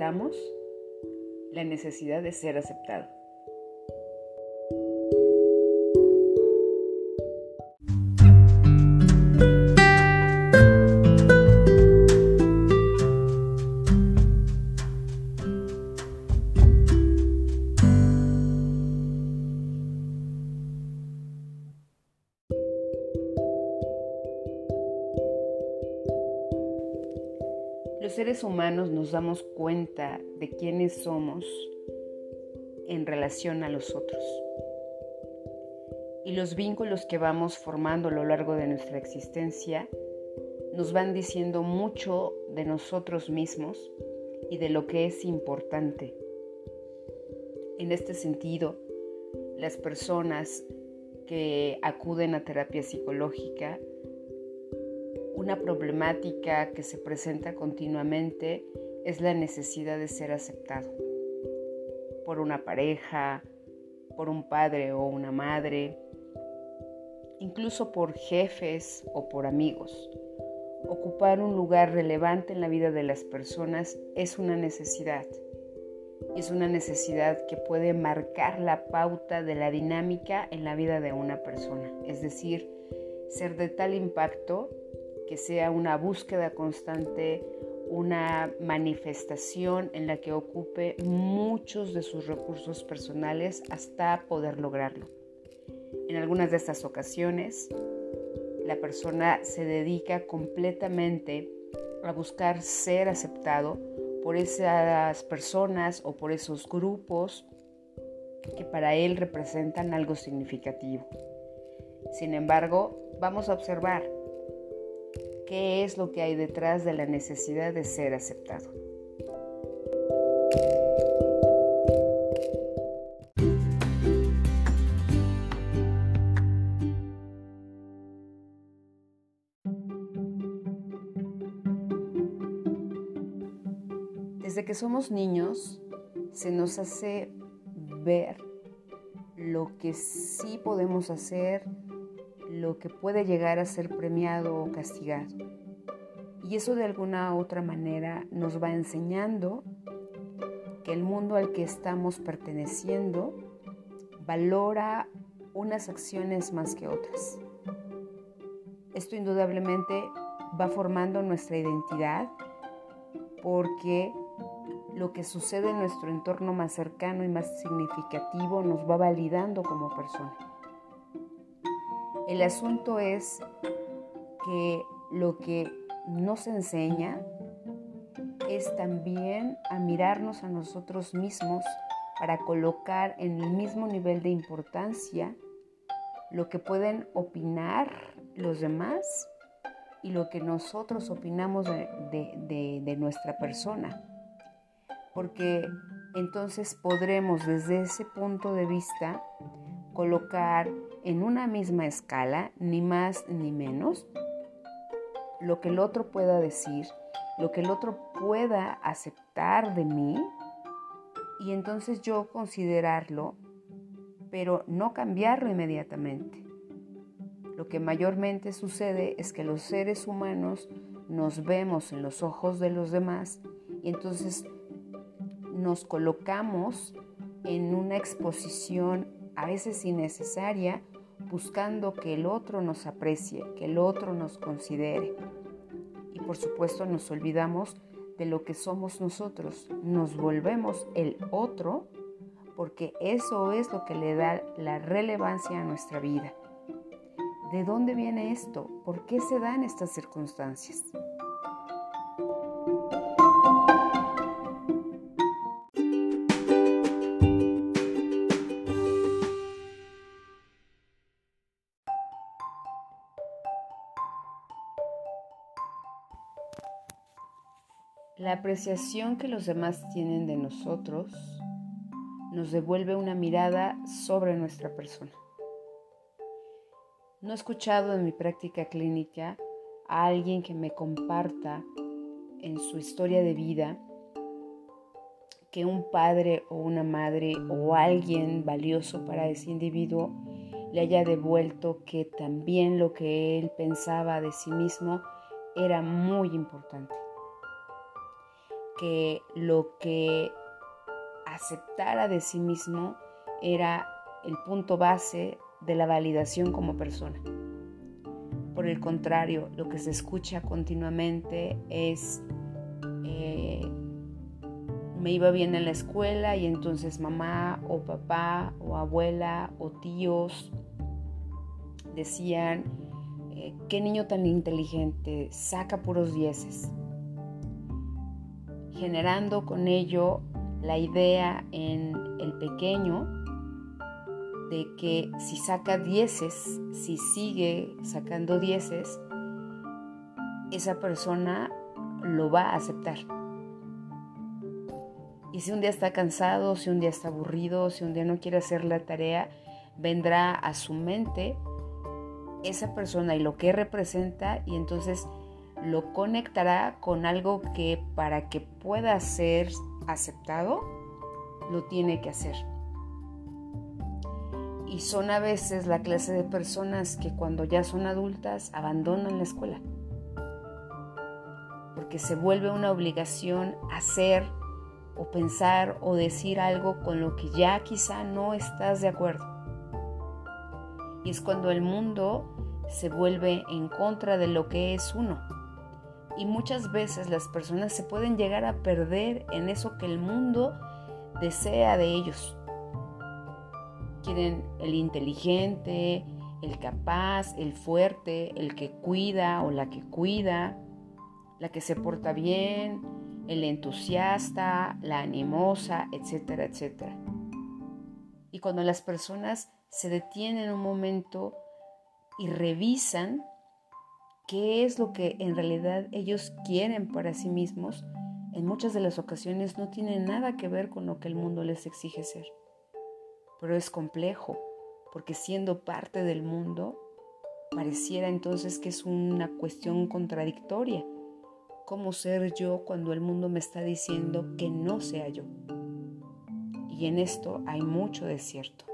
enfrentamos la necesidad de ser aceptado. Los seres humanos nos damos cuenta de quiénes somos en relación a los otros. Y los vínculos que vamos formando a lo largo de nuestra existencia nos van diciendo mucho de nosotros mismos y de lo que es importante. En este sentido, las personas que acuden a terapia psicológica una problemática que se presenta continuamente es la necesidad de ser aceptado por una pareja, por un padre o una madre, incluso por jefes o por amigos. Ocupar un lugar relevante en la vida de las personas es una necesidad. Es una necesidad que puede marcar la pauta de la dinámica en la vida de una persona. Es decir, ser de tal impacto que sea una búsqueda constante, una manifestación en la que ocupe muchos de sus recursos personales hasta poder lograrlo. En algunas de estas ocasiones, la persona se dedica completamente a buscar ser aceptado por esas personas o por esos grupos que para él representan algo significativo. Sin embargo, vamos a observar qué es lo que hay detrás de la necesidad de ser aceptado. Desde que somos niños se nos hace ver lo que sí podemos hacer, lo que puede llegar a ser premiado o castigado. Y eso de alguna u otra manera nos va enseñando que el mundo al que estamos perteneciendo valora unas acciones más que otras. Esto indudablemente va formando nuestra identidad porque lo que sucede en nuestro entorno más cercano y más significativo nos va validando como persona. El asunto es que lo que nos enseña es también a mirarnos a nosotros mismos para colocar en el mismo nivel de importancia lo que pueden opinar los demás y lo que nosotros opinamos de, nuestra persona. Porque entonces podremos desde ese punto de vista colocar en una misma escala, ni más ni menos, lo que el otro pueda decir, lo que el otro pueda aceptar de mí, y entonces yo considerarlo, pero no cambiarlo inmediatamente. Lo que mayormente sucede es que los seres humanos nos vemos en los ojos de los demás y entonces nos colocamos en una exposición a veces innecesaria, buscando que el otro nos aprecie, que el otro nos considere. Y por supuesto nos olvidamos de lo que somos nosotros, nos volvemos el otro porque eso es lo que le da la relevancia a nuestra vida. ¿De dónde viene esto? ¿Por qué se dan estas circunstancias? La apreciación que los demás tienen de nosotros nos devuelve una mirada sobre nuestra persona. No he escuchado en mi práctica clínica a alguien que me comparta en su historia de vida que un padre o una madre o alguien valioso para ese individuo le haya devuelto que también lo que él pensaba de sí mismo era muy importante que lo que aceptara de sí mismo era el punto base de la validación como persona. Por el contrario, lo que se escucha continuamente es eh, me iba bien en la escuela y entonces mamá o papá o abuela o tíos decían, eh, qué niño tan inteligente, saca puros dieces, generando con ello la idea en el pequeño de que si saca dieces, si sigue sacando dieces, esa persona lo va a aceptar. Y si un día está cansado, si un día está aburrido, si un día no quiere hacer la tarea, vendrá a su mente esa persona y lo que representa y entonces lo conectará con algo que para que pueda ser aceptado, lo tiene que hacer. Y son a veces la clase de personas que cuando ya son adultas abandonan la escuela. Porque se vuelve una obligación hacer o pensar o decir algo con lo que ya quizá no estás de acuerdo. Y es cuando el mundo se vuelve en contra de lo que es uno. Y muchas veces las personas se pueden llegar a perder en eso que el mundo desea de ellos. Quieren el inteligente, el capaz, el fuerte, el que cuida o la que cuida, la que se porta bien, el entusiasta, la animosa, etcétera, etcétera. Y cuando las personas se detienen un momento y revisan qué es lo que en realidad ellos quieren para sí mismos, en muchas de las ocasiones no tiene nada que ver con lo que el mundo les exige ser. Pero es complejo, porque siendo parte del mundo, pareciera entonces que es una cuestión contradictoria cómo ser yo cuando el mundo me está diciendo que no sea yo. Y en esto hay mucho desierto. Y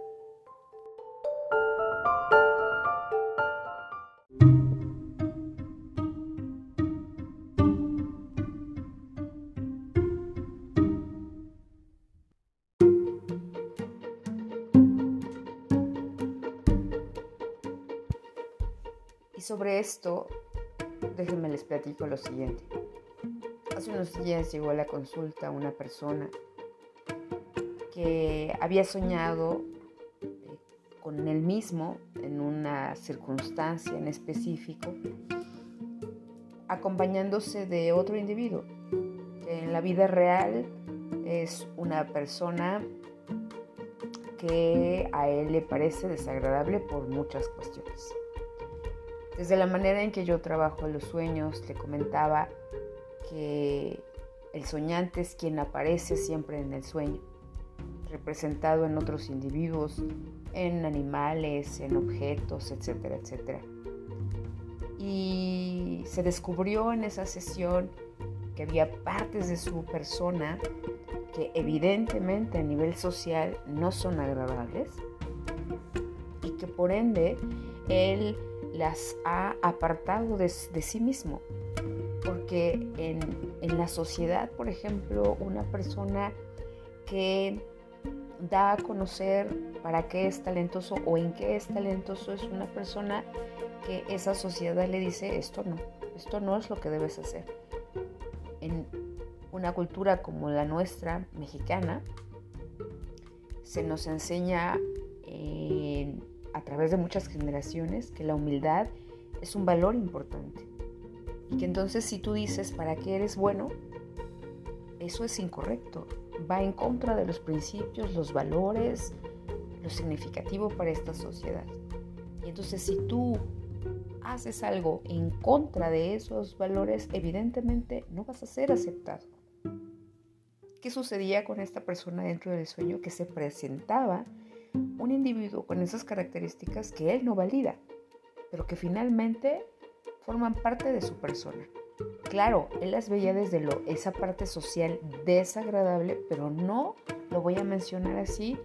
sobre esto, déjenme les platico lo siguiente. Hace unos días llegó a la consulta una persona que había soñado eh, con él mismo en una circunstancia en específico, acompañándose de otro individuo, que en la vida real es una persona que a él le parece desagradable por muchas cuestiones. Desde la manera en que yo trabajo los sueños, le comentaba que el soñante es quien aparece siempre en el sueño, representado en otros individuos, en animales, en objetos, etcétera, etcétera. Y se descubrió en esa sesión que había partes de su persona que evidentemente a nivel social no son agradables y que por ende él las ha apartado de, de sí mismo porque en, la sociedad, por ejemplo, una persona que da a conocer para qué es talentoso o en qué es talentoso es una persona que esa sociedad le dice esto no, esto no es lo que debes hacer. En una cultura como la nuestra, mexicana, se nos enseña a través de muchas generaciones que la humildad es un valor importante y que entonces si tú dices para qué eres bueno, eso es incorrecto. Va en contra de los principios, los valores, lo significativo para esta sociedad. Y entonces si tú haces algo en contra de esos valores, evidentemente no vas a ser aceptado. ¿Qué sucedía con esta persona dentro del sueño? Que se presentaba un individuo con esas características que él no valida, pero que finalmente forman parte de su persona. Claro, él las veía desde lo, esa parte social desagradable, pero no lo voy a mencionar así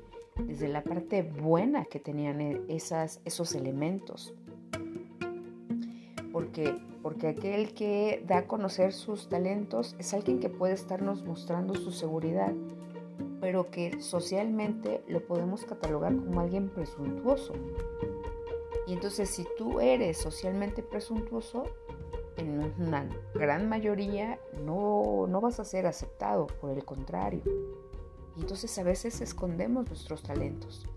desde la parte buena que tenían e, esas, esos elementos. Porque Porque aquel que da a conocer sus talentos es alguien que puede estarnos mostrando su seguridad, pero que socialmente lo podemos catalogar como alguien presuntuoso. Y entonces si tú eres socialmente presuntuoso, en una gran mayoría no, no vas a ser aceptado, por el contrario. Y entonces a veces escondemos nuestros talentos.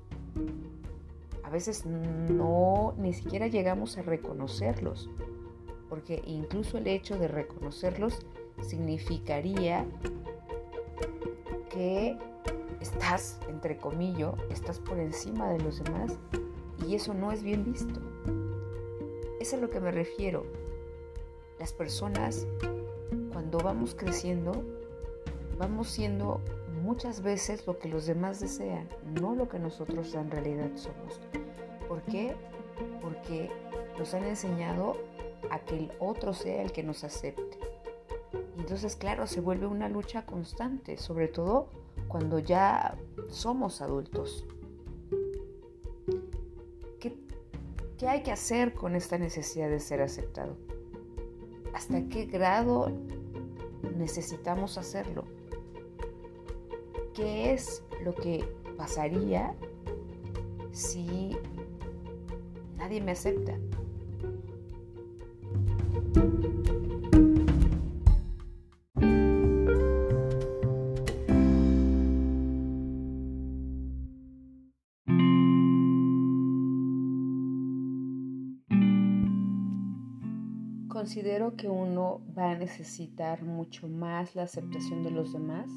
A veces no, ni siquiera llegamos a reconocerlos, porque incluso el hecho de reconocerlos significaría que estás, entre comillas, estás por encima de los demás y eso no es bien visto. Es a lo que me refiero. Las personas, cuando vamos creciendo, vamos siendo muchas veces lo que los demás desean, no lo que nosotros en realidad somos. ¿Por qué? Porque nos han enseñado a que el otro sea el que nos acepte. Entonces, claro, se vuelve una lucha constante, sobre todo cuando ya somos adultos. ¿Qué, ¿Qué, hay que hacer con esta necesidad de ser aceptado? ¿Hasta qué grado necesitamos hacerlo? ¿Qué es lo que pasaría si nadie me acepta? Considero que uno va a necesitar mucho más la aceptación de los demás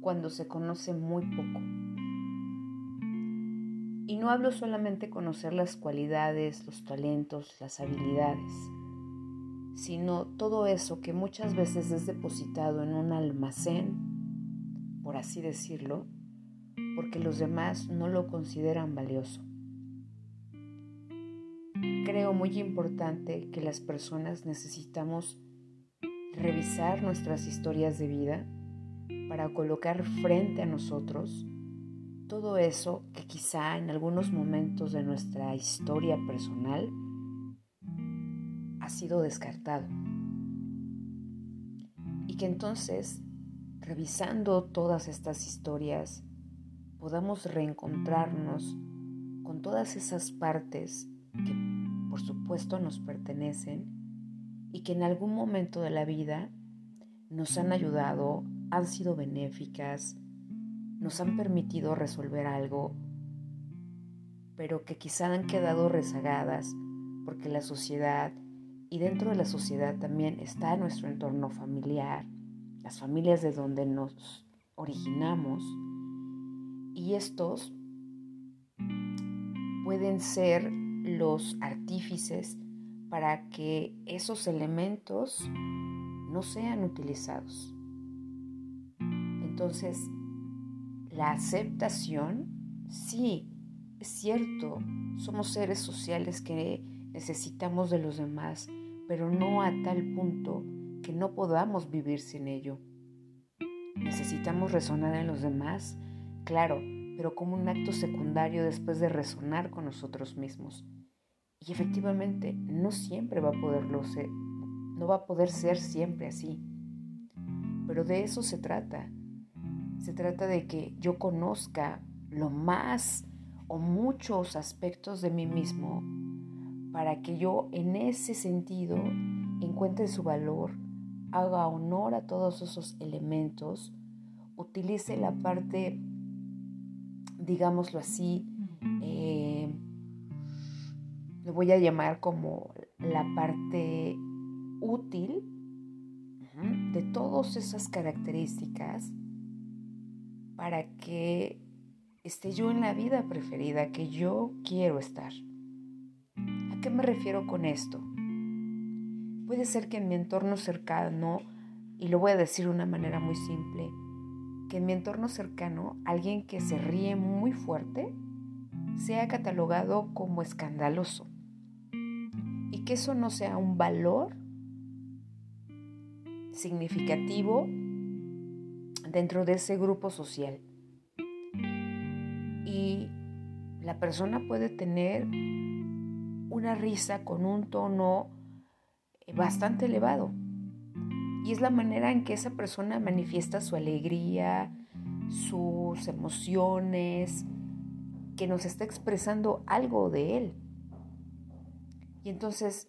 cuando se conoce muy poco. Y no hablo solamente conocer las cualidades, los talentos, las habilidades, sino todo eso que muchas veces es depositado en un almacén, por así decirlo, porque los demás no lo consideran valioso. Creo muy importante que las personas necesitamos revisar nuestras historias de vida para colocar frente a nosotros todo eso que quizá en algunos momentos de nuestra historia personal ha sido descartado. Y que entonces, revisando todas estas historias, podamos reencontrarnos con todas esas partes que por supuesto nos pertenecen y que en algún momento de la vida nos han ayudado han sido benéficas, nos han permitido resolver algo, pero que quizá han quedado rezagadas porque la sociedad y dentro de la sociedad también está nuestro entorno familiar, las familias de donde nos originamos. Y estos pueden ser los artífices para que esos elementos no sean utilizados. Entonces, la aceptación, sí, es cierto, somos seres sociales que necesitamos de los demás, pero no a tal punto que no podamos vivir sin ello. Necesitamos resonar en los demás, claro, pero como un acto secundario después de resonar con nosotros mismos. Y efectivamente, no siempre va a poderlo ser, no va a poder ser siempre así. Pero de eso se trata, se trata de que yo conozca lo más o muchos aspectos de mí mismo para que yo en ese sentido encuentre su valor, haga honor a todos esos elementos, utilice la parte, digámoslo así, eh, le voy a llamar como la parte útil de todas esas características para que esté yo en la vida preferida que yo quiero estar. ¿A qué me refiero con esto? Puede ser que en mi entorno cercano, y lo voy a decir de una manera muy simple, que en mi entorno cercano alguien que se ríe muy fuerte sea catalogado como escandaloso y que eso no sea un valor significativo dentro de ese grupo social. Y la persona puede tener una risa con un tono bastante elevado. Y es la manera en que esa persona manifiesta su alegría, sus emociones, que nos está expresando algo de él. Y entonces,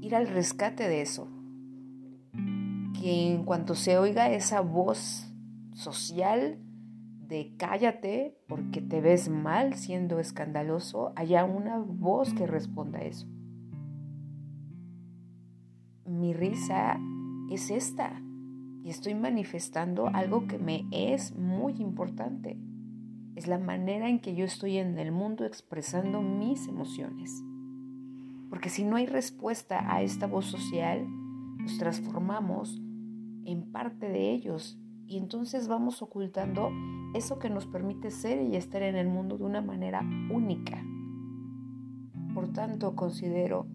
ir al rescate de eso. Que en cuanto se oiga esa voz social de cállate porque te ves mal siendo escandaloso, haya una voz que responda a eso. Mi risa es esta y estoy manifestando algo que me es muy importante. Es la manera en que yo estoy en el mundo expresando mis emociones. Porque si no hay respuesta a esta voz social, nos transformamos en parte de ellos y entonces vamos ocultando eso que nos permite ser y estar en el mundo de una manera única. Por tanto, considero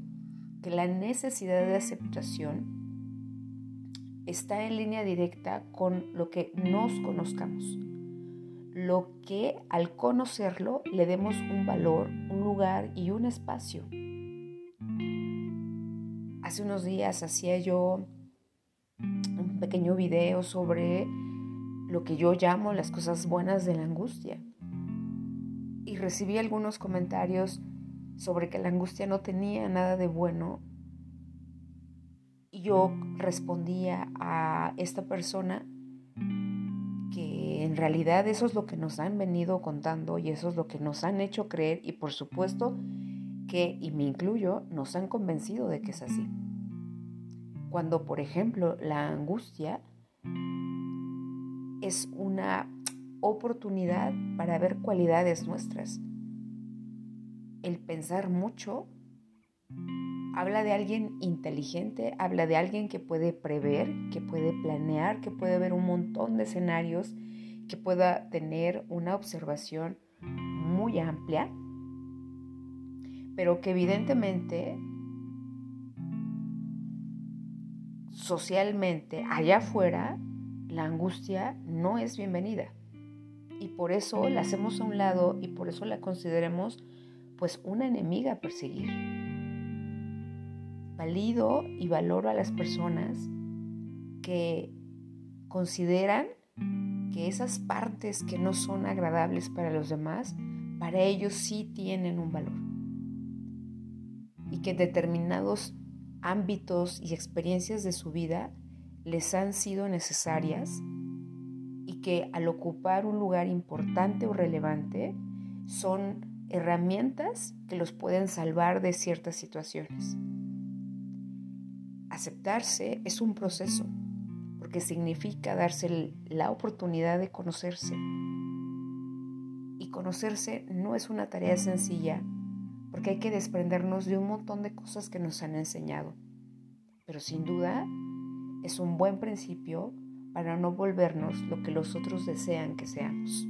que la necesidad de aceptación está en línea directa con lo que nos conozcamos. Lo que al conocerlo le demos un valor, un lugar y un espacio. Hace unos días hacía yo un pequeño video sobre lo que yo llamo las cosas buenas de la angustia. Y recibí algunos comentarios sobre que la angustia no tenía nada de bueno yo respondía a esta persona que en realidad eso es lo que nos han venido contando y eso es lo que nos han hecho creer y por supuesto que, y me incluyo, nos han convencido de que es así. Cuando, por ejemplo, la angustia es una oportunidad para ver cualidades nuestras. El pensar mucho Habla de alguien inteligente, habla de alguien que puede prever, que puede planear, que puede ver un montón de escenarios, que pueda tener una observación muy amplia, pero que evidentemente socialmente allá afuera la angustia no es bienvenida y por eso la hacemos a un lado y por eso la consideremos pues una enemiga a perseguir. Valido y valoro a las personas que consideran que esas partes que no son agradables para los demás, para ellos sí tienen un valor. Y que determinados ámbitos y experiencias de su vida les han sido necesarias y que al ocupar un lugar importante o relevante son herramientas que los pueden salvar de ciertas situaciones. Aceptarse es un proceso, porque significa darse la oportunidad de conocerse. Y conocerse no es una tarea sencilla, porque hay que desprendernos de un montón de cosas que nos han enseñado. Pero sin duda es un buen principio para no volvernos lo que los otros desean que seamos.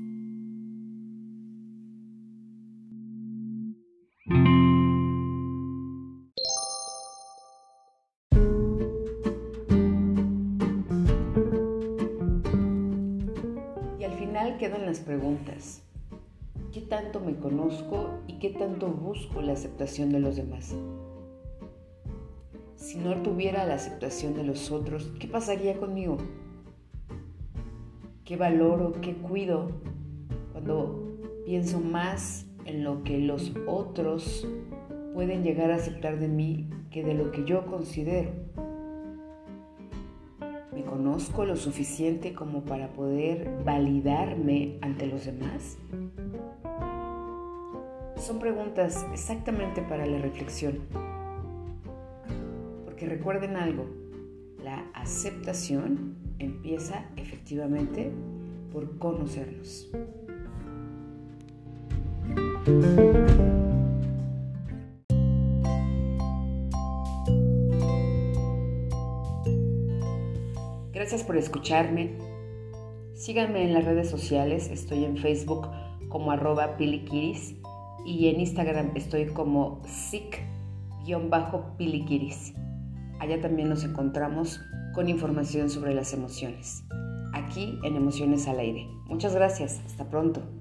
Preguntas. ¿Qué tanto me conozco y qué tanto busco la aceptación de los demás? Si no tuviera la aceptación de los otros, ¿qué pasaría conmigo? ¿Qué valoro, qué cuido cuando pienso más en lo que los otros pueden llegar a aceptar de mí que de lo que yo considero? Conozco lo suficiente como para poder validarme ante los demás? Son preguntas exactamente para la reflexión. Porque recuerden algo, la aceptación empieza efectivamente por conocernos. Gracias por escucharme. Síganme en las redes sociales. Estoy en Facebook como arroba piliquiris y en Instagram estoy como sic-piliquiris. Allá también nos encontramos con información sobre las emociones. Aquí en Emociones al Aire. Muchas gracias. Hasta pronto.